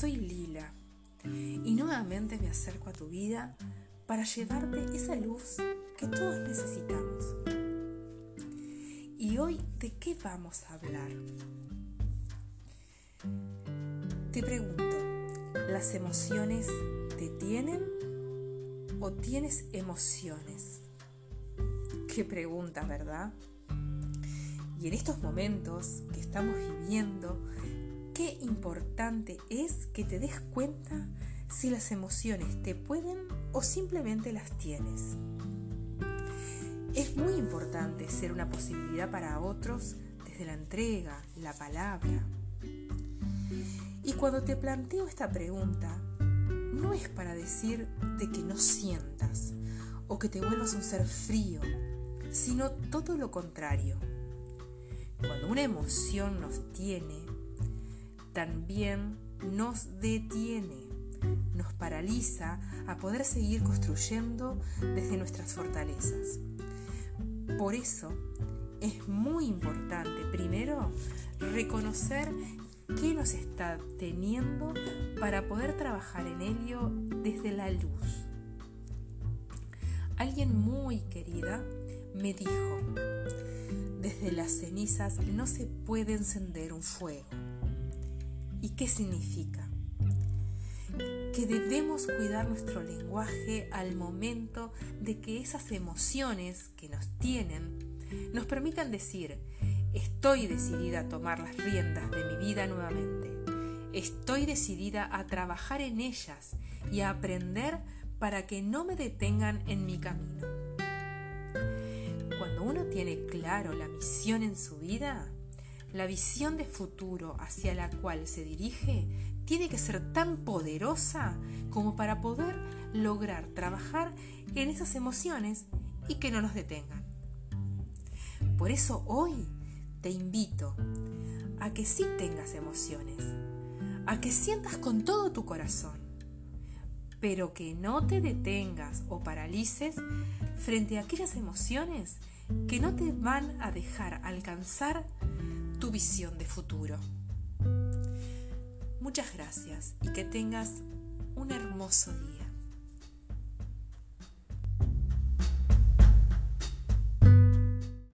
soy Lila y nuevamente me acerco a tu vida para llevarte esa luz que todos necesitamos. ¿Y hoy de qué vamos a hablar? Te pregunto, ¿las emociones te tienen o tienes emociones? Qué pregunta, ¿verdad? Y en estos momentos que estamos viviendo, qué importante es que te des cuenta si las emociones te pueden o simplemente las tienes. Es muy importante ser una posibilidad para otros desde la entrega, la palabra. Y cuando te planteo esta pregunta, no es para decir de que no sientas o que te vuelvas un ser frío, sino todo lo contrario una emoción nos tiene, también nos detiene, nos paraliza a poder seguir construyendo desde nuestras fortalezas. Por eso es muy importante primero reconocer qué nos está teniendo para poder trabajar en ello desde la luz. Alguien muy querida me dijo, desde las cenizas no se puede encender un fuego. ¿Y qué significa? Que debemos cuidar nuestro lenguaje al momento de que esas emociones que nos tienen nos permitan decir, estoy decidida a tomar las riendas de mi vida nuevamente. Estoy decidida a trabajar en ellas y a aprender para que no me detengan en mi camino uno tiene claro la misión en su vida, la visión de futuro hacia la cual se dirige tiene que ser tan poderosa como para poder lograr trabajar en esas emociones y que no nos detengan. Por eso hoy te invito a que sí tengas emociones, a que sientas con todo tu corazón, pero que no te detengas o paralices frente a aquellas emociones que no te van a dejar alcanzar tu visión de futuro. Muchas gracias y que tengas un hermoso día.